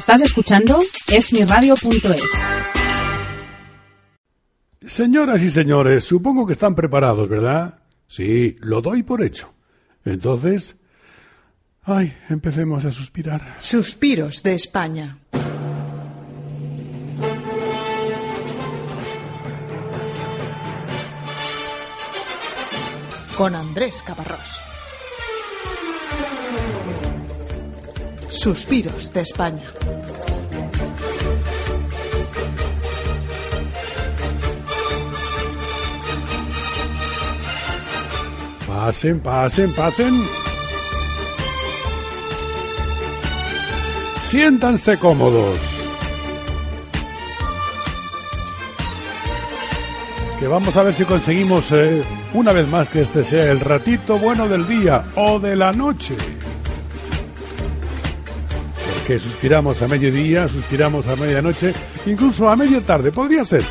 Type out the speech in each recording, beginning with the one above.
Estás escuchando esmiradio.es. Señoras y señores, supongo que están preparados, ¿verdad? Sí, lo doy por hecho. Entonces, ay, empecemos a suspirar. Suspiros de España. Con Andrés Caparrós. Suspiros de España. Pasen, pasen, pasen. Siéntanse cómodos. Que vamos a ver si conseguimos eh, una vez más que este sea el ratito bueno del día o de la noche. Porque suspiramos a mediodía, suspiramos a medianoche, incluso a media tarde, podría ser.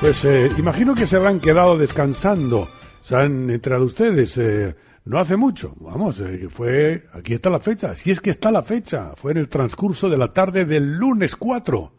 Pues eh, imagino que se habrán quedado descansando. Se han entrado ustedes eh, no hace mucho. Vamos, eh, fue. Aquí está la fecha. Si es que está la fecha. Fue en el transcurso de la tarde del lunes 4.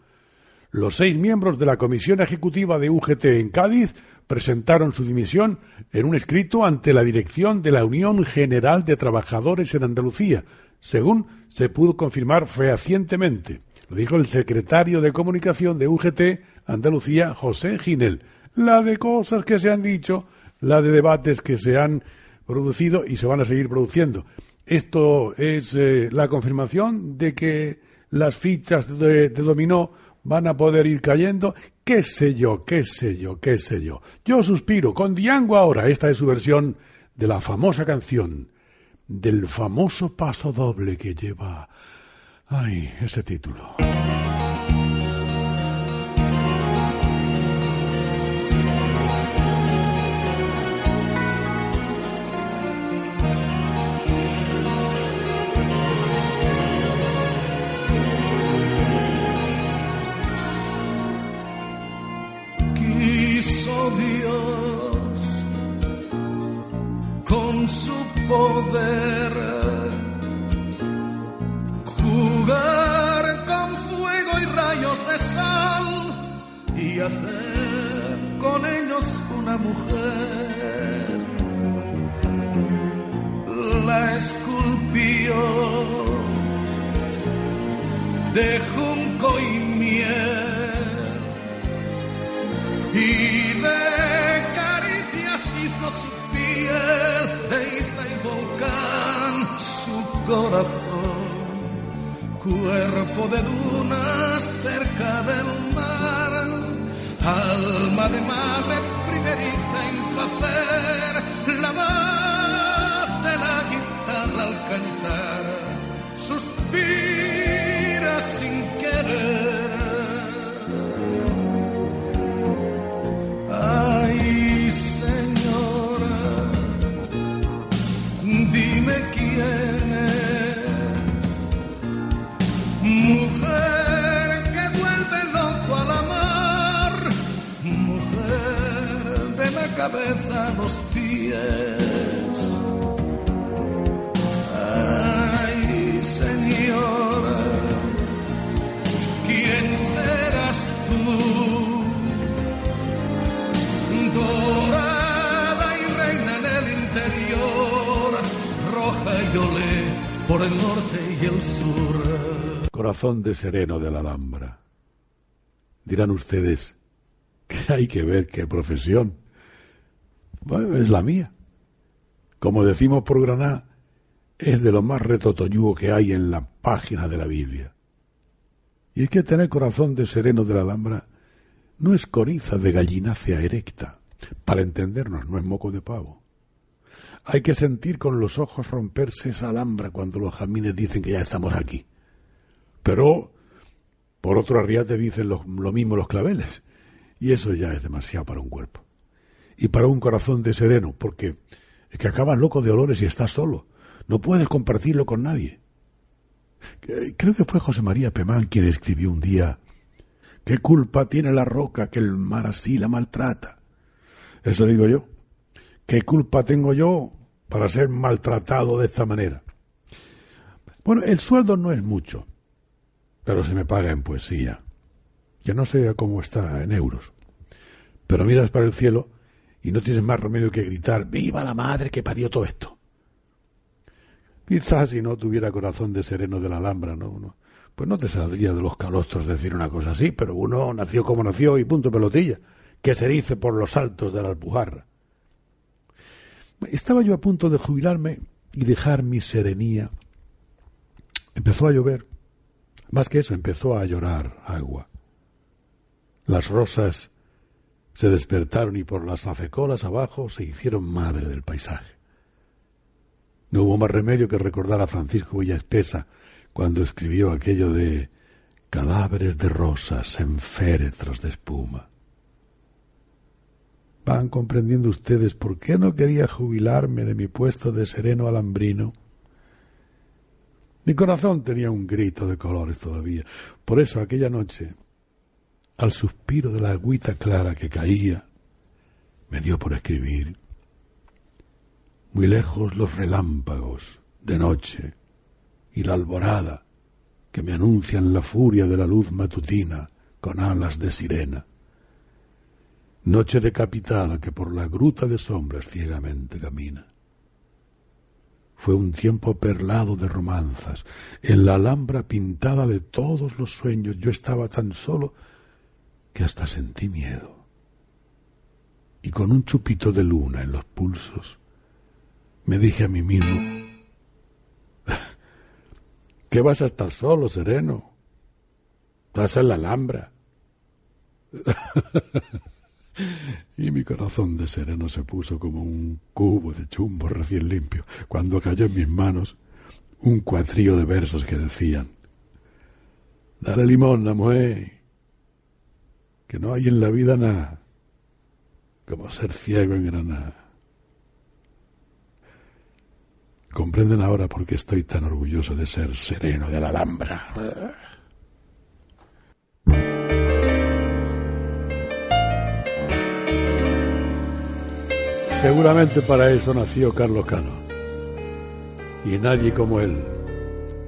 Los seis miembros de la Comisión Ejecutiva de UGT en Cádiz presentaron su dimisión en un escrito ante la dirección de la Unión General de Trabajadores en Andalucía, según se pudo confirmar fehacientemente. Lo dijo el secretario de Comunicación de UGT Andalucía, José Ginel. La de cosas que se han dicho, la de debates que se han producido y se van a seguir produciendo. Esto es eh, la confirmación de que las fichas de, de dominó van a poder ir cayendo. ¿Qué sé yo? ¿Qué sé yo? ¿Qué sé yo? Yo suspiro con Diango ahora. Esta es su versión de la famosa canción, del famoso paso doble que lleva. Ay, ese título. Dios con su poder jugar con fuego y rayos de sal y hacer con ellos una mujer. La esculpió de junco y miel y de isla y volcán su corazón, cuerpo de dunas cerca del mar, alma de madre primeriza en placer, la voz de la guitarra al cantar, suspira sin querer. Cabeza a los pies. Ay, señora, ¿quién serás tú? dorada y reina en el interior, roja y olé por el norte y el sur. Corazón de sereno de la Alhambra. Dirán ustedes que hay que ver qué profesión. Bueno, es la mía. Como decimos por Granada, es de lo más retotoyugo que hay en la página de la Biblia. Y es que tener corazón de sereno de la Alhambra no es coriza de gallinácea erecta. Para entendernos, no es moco de pavo. Hay que sentir con los ojos romperse esa alhambra cuando los jamines dicen que ya estamos aquí. Pero, por otro arriate dicen lo mismo los claveles. Y eso ya es demasiado para un cuerpo. Y para un corazón de sereno, porque es que acabas loco de olores y estás solo. No puedes compartirlo con nadie. Creo que fue José María Pemán quien escribió un día ¿Qué culpa tiene la roca que el mar así la maltrata? Eso digo yo, ¿Qué culpa tengo yo para ser maltratado de esta manera? Bueno, el sueldo no es mucho, pero se me paga en poesía, que no sé cómo está en euros. Pero miras para el cielo y no tienes más remedio que gritar, viva la madre que parió todo esto. Quizás si no tuviera corazón de sereno de la Alhambra, ¿no? pues no te saldría de los calostros decir una cosa así, pero uno nació como nació y punto pelotilla, que se dice por los altos de la Alpujarra. Estaba yo a punto de jubilarme y dejar mi serenía. Empezó a llover. Más que eso, empezó a llorar agua. Las rosas se despertaron y por las acecolas abajo se hicieron madre del paisaje. No hubo más remedio que recordar a Francisco Villaespesa cuando escribió aquello de cadáveres de rosas en féretros de espuma. Van comprendiendo ustedes por qué no quería jubilarme de mi puesto de sereno alambrino. Mi corazón tenía un grito de colores todavía. Por eso aquella noche al suspiro de la agüita clara que caía, me dio por escribir. Muy lejos los relámpagos de noche y la alborada que me anuncian la furia de la luz matutina con alas de sirena. Noche decapitada que por la gruta de sombras ciegamente camina. Fue un tiempo perlado de romanzas. En la alhambra pintada de todos los sueños yo estaba tan solo que hasta sentí miedo. Y con un chupito de luna en los pulsos, me dije a mí mismo, ¿qué vas a estar solo, sereno? Estás en la Alhambra. y mi corazón de sereno se puso como un cubo de chumbo recién limpio cuando cayó en mis manos un cuatrío de versos que decían, Dale limón, mujer, que no hay en la vida nada como ser ciego en Granada. Comprenden ahora por qué estoy tan orgulloso de ser sereno de la Alhambra. Seguramente para eso nació Carlos Cano. Y nadie como él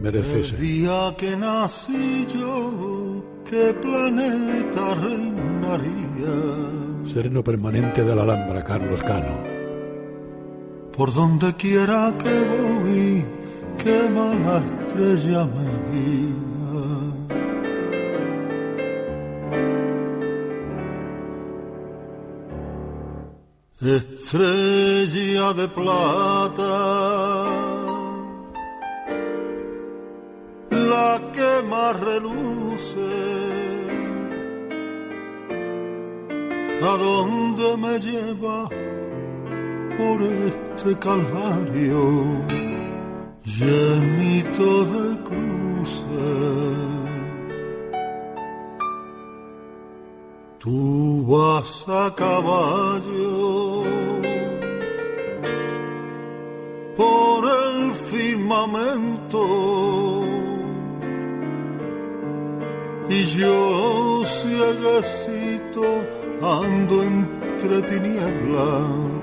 merece ser. El día que nací yo ¿Qué planeta reinaría? Sereno permanente de la Alhambra, Carlos Cano. Por donde quiera que voy, qué mala estrella me guía. Estrella de plata la que más reluce. ¿A dónde me lleva por este calvario llenito de cruces? Tú vas a caballo por el firmamento y yo cieguecito ando entre tinieblas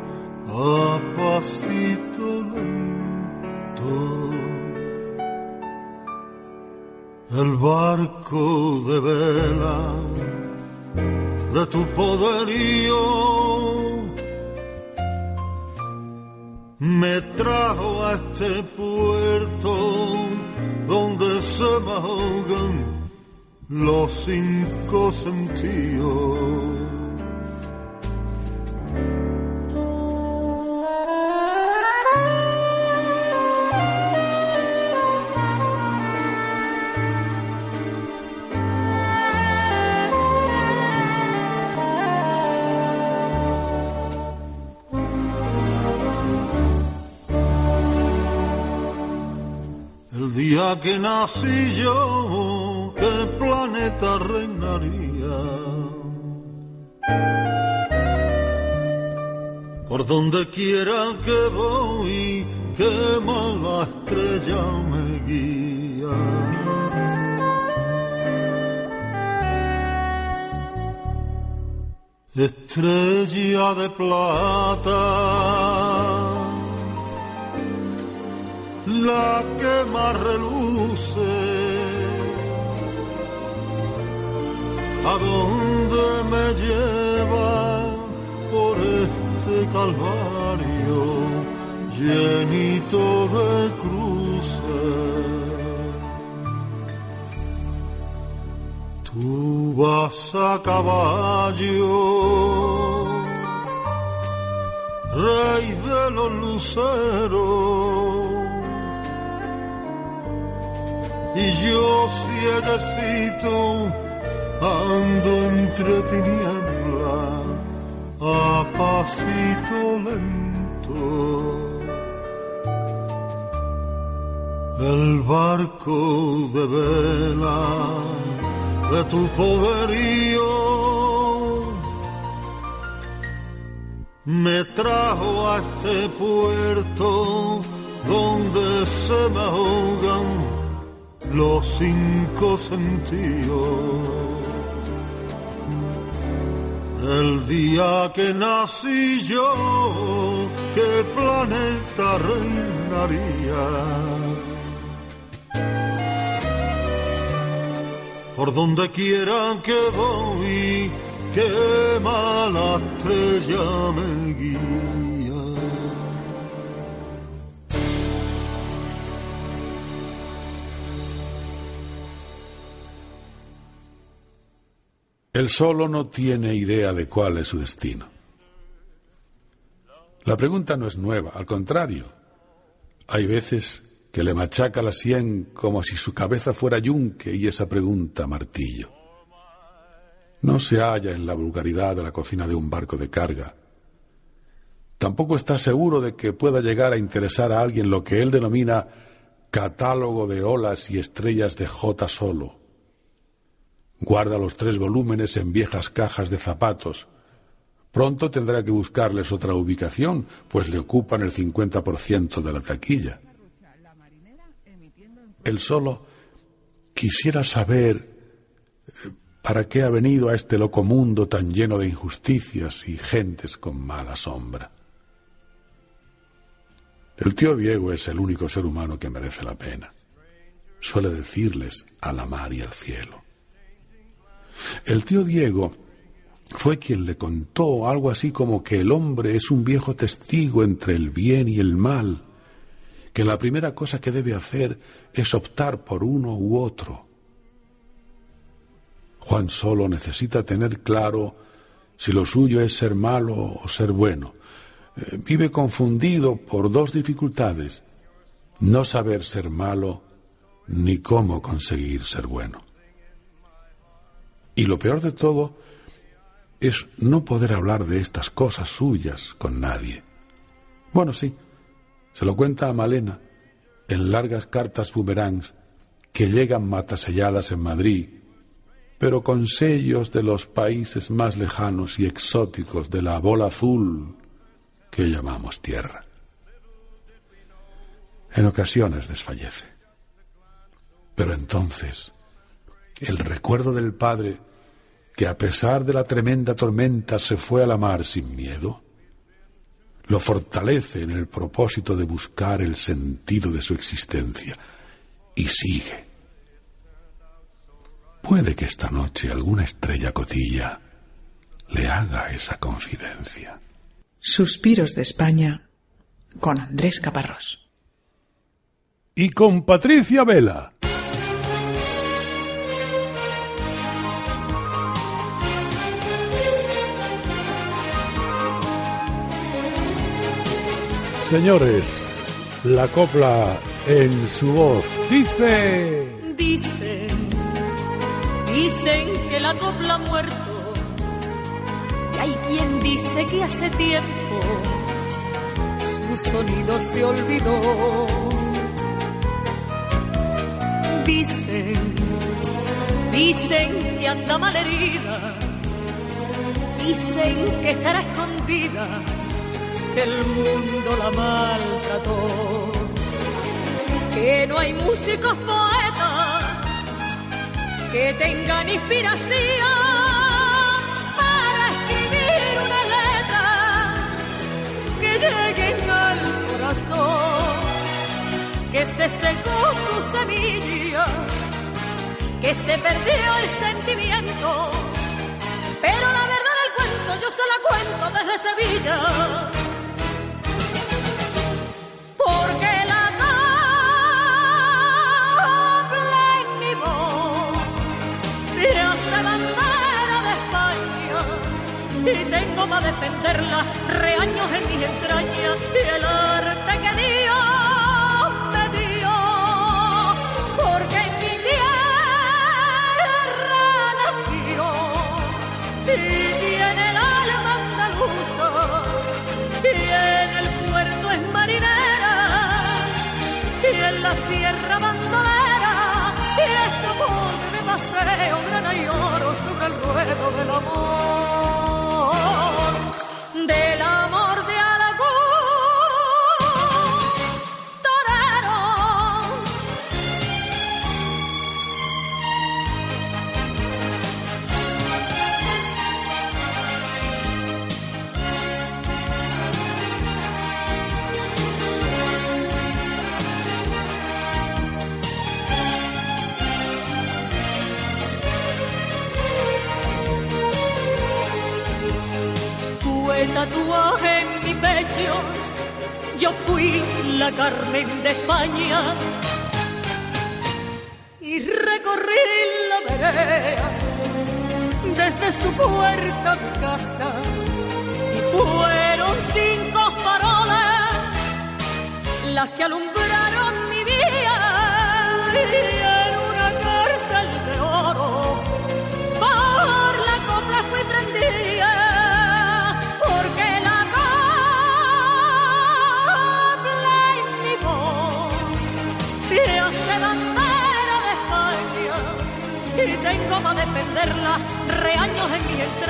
a pasito lento. El barco de vela de tu poderío me trajo a este puerto donde se me ahogan los cinco sentidos. El día que nací yo planeta reinaría. Por donde quiera que voy, qué mala estrella me guía. estrella de plata, la que más reluce, a dónde me lleva por este calvario llenito de cruces. Tú vas a caballo, rey de los luceros, y yo cieguecito ando entre tinieblas a pasito lento. El barco de vela de tu poderío me trajo a este puerto donde se me ahogan los cinco sentidos. El día que nací yo, ¿qué planeta reinaría? por donde quiera que voy, qué mala estrella me guía. El solo no tiene idea de cuál es su destino. La pregunta no es nueva, al contrario. Hay veces que le machaca la sien como si su cabeza fuera yunque y esa pregunta martillo. No se halla en la vulgaridad de la cocina de un barco de carga. Tampoco está seguro de que pueda llegar a interesar a alguien lo que él denomina catálogo de olas y estrellas de J solo. Guarda los tres volúmenes en viejas cajas de zapatos. Pronto tendrá que buscarles otra ubicación, pues le ocupan el 50% de la taquilla. Él solo quisiera saber eh, para qué ha venido a este loco mundo tan lleno de injusticias y gentes con mala sombra. El tío Diego es el único ser humano que merece la pena. Suele decirles a la mar y al cielo. El tío Diego fue quien le contó algo así como que el hombre es un viejo testigo entre el bien y el mal, que la primera cosa que debe hacer es optar por uno u otro. Juan solo necesita tener claro si lo suyo es ser malo o ser bueno. Eh, vive confundido por dos dificultades, no saber ser malo ni cómo conseguir ser bueno. Y lo peor de todo es no poder hablar de estas cosas suyas con nadie. Bueno, sí, se lo cuenta a Malena en largas cartas boomerangs que llegan mataselladas en Madrid, pero con sellos de los países más lejanos y exóticos de la bola azul que llamamos tierra. En ocasiones desfallece. Pero entonces, el recuerdo del padre, que a pesar de la tremenda tormenta se fue a la mar sin miedo, lo fortalece en el propósito de buscar el sentido de su existencia y sigue. Puede que esta noche alguna estrella cotilla le haga esa confidencia. Suspiros de España con Andrés Caparrós. Y con Patricia Vela. Señores, la copla en su voz dice... Dicen, dicen que la copla ha muerto. Y hay quien dice que hace tiempo su sonido se olvidó. Dicen, dicen que anda malherida. Dicen que estará escondida que el mundo la maltrató, que no hay músicos poetas que tengan inspiración para escribir lleguen al corazón, que se secó su semilla, que se perdió el sentimiento. Pero la verdad del cuento yo se la cuento desde Sevilla. Para defenderla reaños en mis entrañas y el arte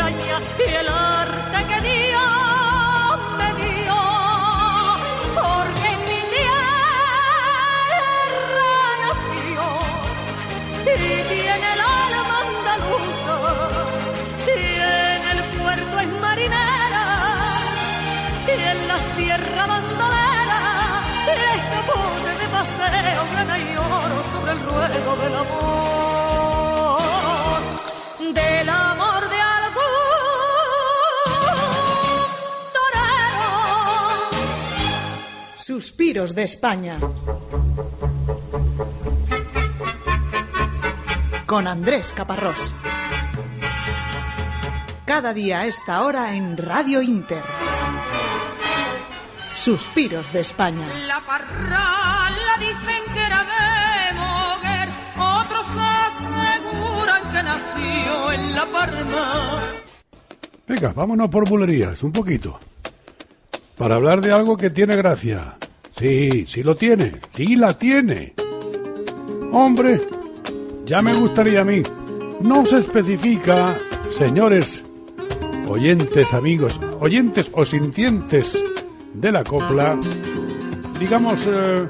y el arte que Dios me dio porque en mi tierra nació y tiene el alma andaluza y en el puerto es marinera y en la sierra bandolera y escapó de paseo grana y oro sobre el ruedo del amor Suspiros de España. Con Andrés Caparrós. Cada día a esta hora en Radio Inter. Suspiros de España. La parrala dicen que era de Moguer, otros aseguran que nació en La Parma. Venga, vámonos por bulerías, un poquito. Para hablar de algo que tiene gracia. Sí, sí lo tiene, sí la tiene. Hombre, ya me gustaría a mí. No se especifica, señores, oyentes, amigos, oyentes o sintientes de la copla, digamos, eh,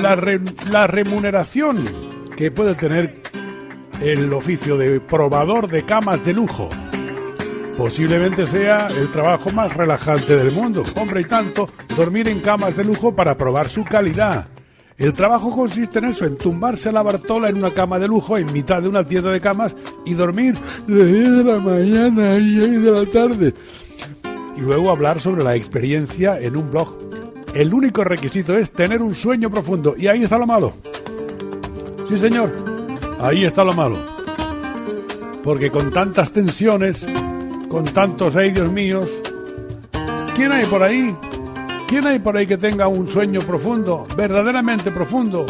la, re- la remuneración que puede tener el oficio de probador de camas de lujo. Posiblemente sea el trabajo más relajante del mundo. Hombre, y tanto, dormir en camas de lujo para probar su calidad. El trabajo consiste en eso, en tumbarse la Bartola en una cama de lujo en mitad de una tienda de camas y dormir de 10 de la mañana y 6 de la tarde. Y luego hablar sobre la experiencia en un blog. El único requisito es tener un sueño profundo. Y ahí está lo malo. Sí, señor. Ahí está lo malo. Porque con tantas tensiones, con tantos ay Dios míos, ¿quién hay por ahí? ¿Quién hay por ahí que tenga un sueño profundo, verdaderamente profundo?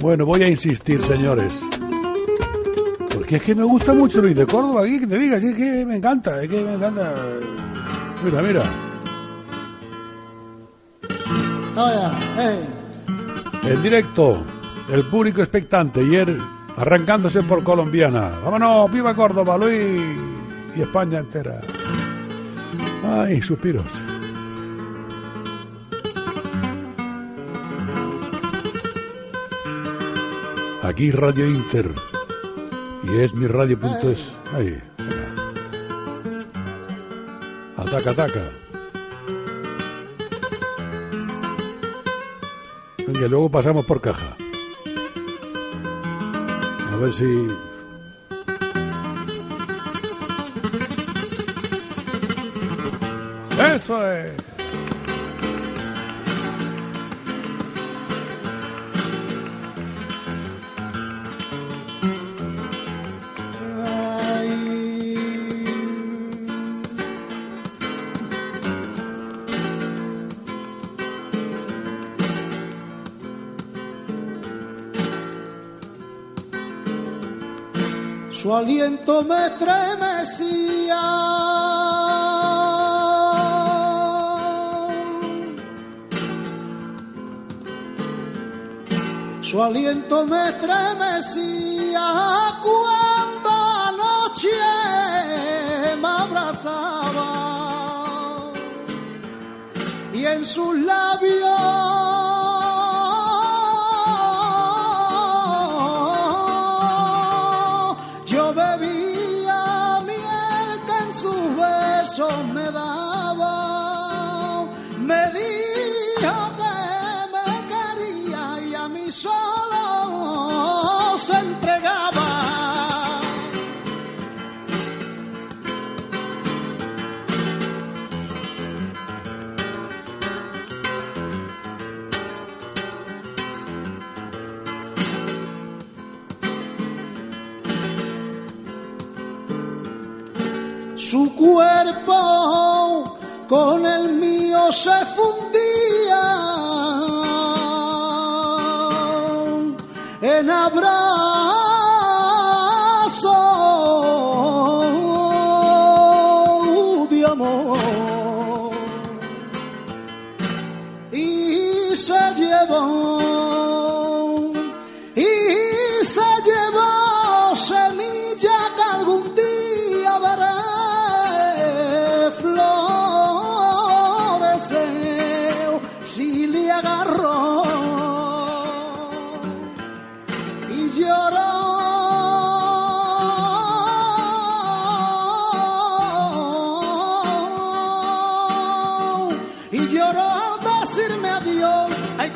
Bueno, voy a insistir, señores. Porque es que me gusta mucho Luis de Córdoba, aquí que te diga, es que me encanta, es que me encanta. Mira, mira. En directo, el público expectante él arrancándose por colombiana. Vámonos, viva Córdoba, Luis y España entera. Ay, suspiros. Aquí Radio Inter. Y es mi radio.es. Ahí. Ataca, ataca. Venga, luego pasamos por caja. A ver si Eso es. Su aliento me estremecía. Su aliento me estremecía cuando anoche me abrazaba. Y en sus labios su cuerpo con el mío se fundía. En abrazo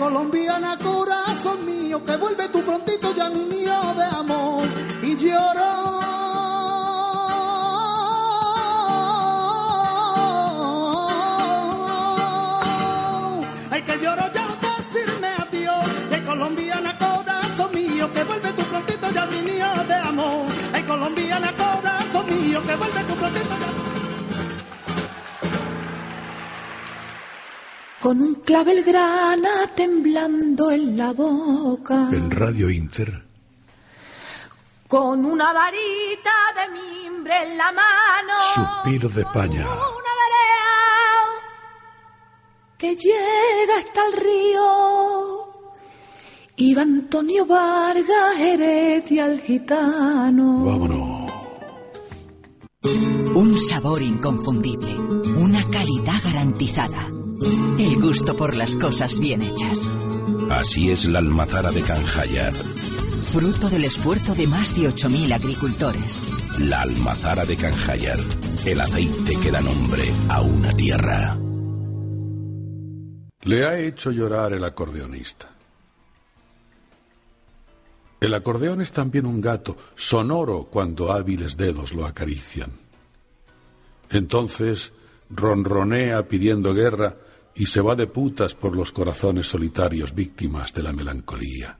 colombiana corazón mío que vuelve tú prontito ya mi mío de amor. Y lloró ay que lloró ya al decirme adiós. Ay colombiana corazón mío que vuelve tú prontito ya mi mío de amor. Ay colombiana corazón mío que vuelve tú prontito ya Con un clavel grana temblando en la boca. en Radio Inter. Con una varita de mimbre en la mano. Suspiro de España. Una vereda que llega hasta el río. Iba Antonio Vargas Heredia el gitano. Vámonos. Un sabor inconfundible, una calidad garantizada, el gusto por las cosas bien hechas. Así es la almazara de Canjayar, Fruto del esfuerzo de más de 8.000 agricultores. la almazara de Canjayar, el aceite que da nombre a una tierra. Le ha hecho llorar el acordeonista. El acordeón es también un gato, sonoro cuando hábiles dedos lo acarician. Entonces ronronea pidiendo guerra y se va de putas por los corazones solitarios víctimas de la melancolía.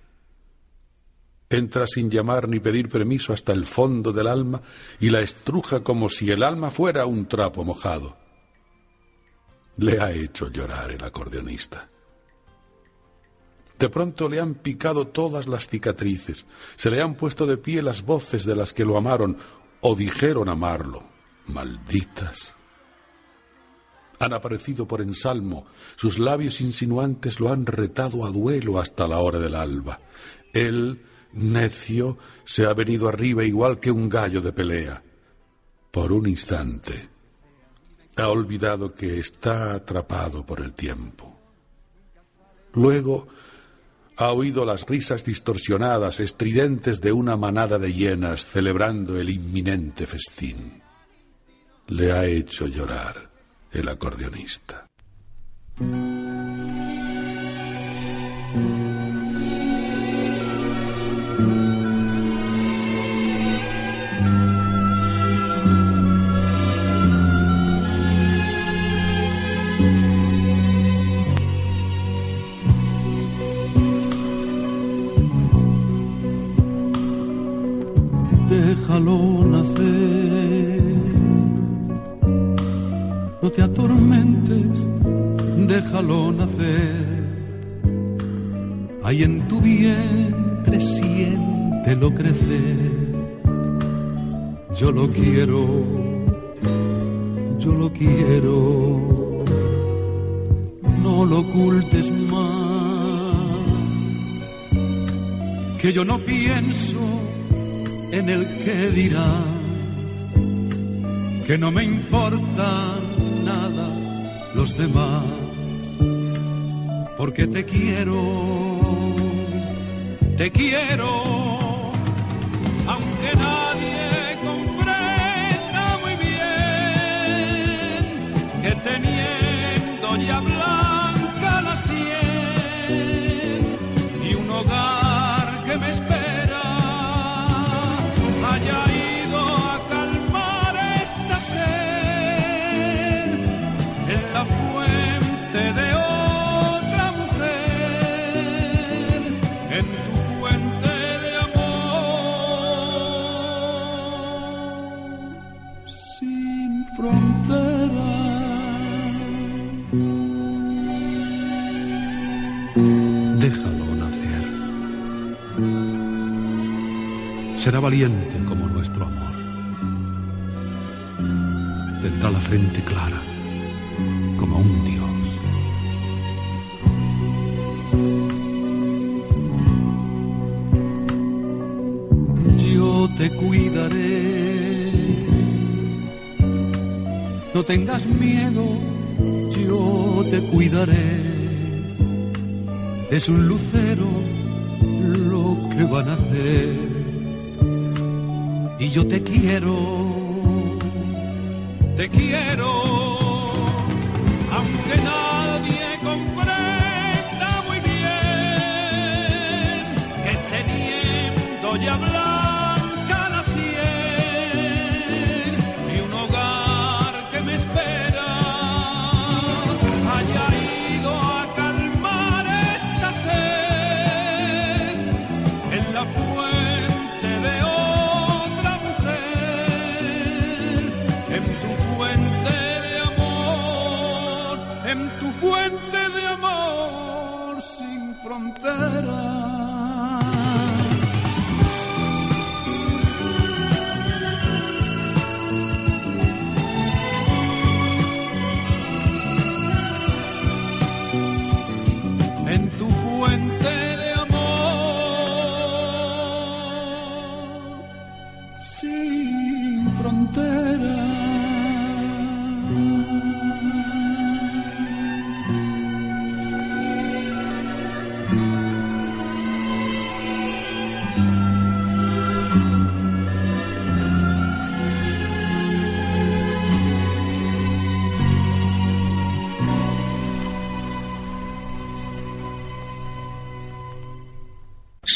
Entra sin llamar ni pedir permiso hasta el fondo del alma y la estruja como si el alma fuera un trapo mojado. Le ha hecho llorar el acordeonista. De pronto le han picado todas las cicatrices, se le han puesto de pie las voces de las que lo amaron o dijeron amarlo. Malditas. Han aparecido por ensalmo, sus labios insinuantes lo han retado a duelo hasta la hora del alba. Él, necio, se ha venido arriba igual que un gallo de pelea. Por un instante, ha olvidado que está atrapado por el tiempo. Luego ha oído las risas distorsionadas, estridentes de una manada de hienas celebrando el inminente festín. Le ha hecho llorar el acordeonista. Déjalo Ahí en tu vientre siéntelo crecer. Yo lo quiero, yo lo quiero. No lo ocultes más. Que yo no pienso en el que dirá. Que no me importan nada los demás. Porque te quiero te quiero, aunque nadie comprenda muy bien que teniendo ya valiente como nuestro amor. Tendrá la frente clara como un dios. Yo te cuidaré. No tengas miedo, yo te cuidaré. Es un lucero lo que van a hacer. Y yo te quiero, te quiero, aunque nadie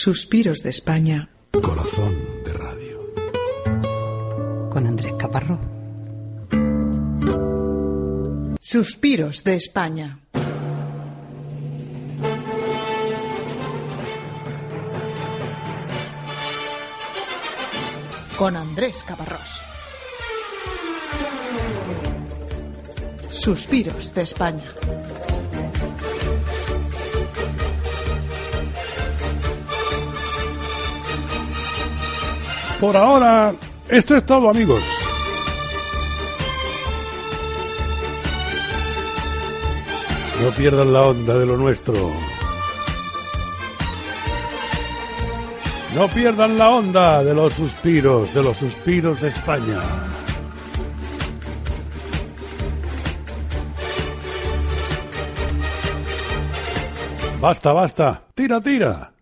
Suspiros de España. Corazón de radio. Con Andrés Caparrós. Suspiros de España. Con Andrés Caparrós. Suspiros de España. Por ahora, esto es todo, amigos. No pierdan la onda de lo nuestro. No pierdan la onda de los suspiros, de los suspiros de España. Basta, basta. Tira, tira.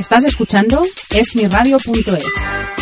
Estás escuchando esmiradio.es.